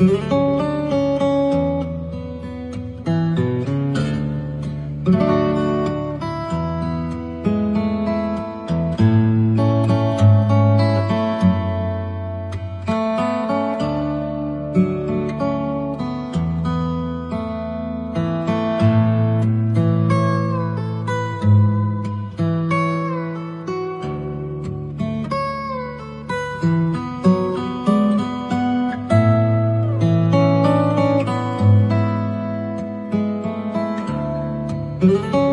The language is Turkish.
Müzik thank you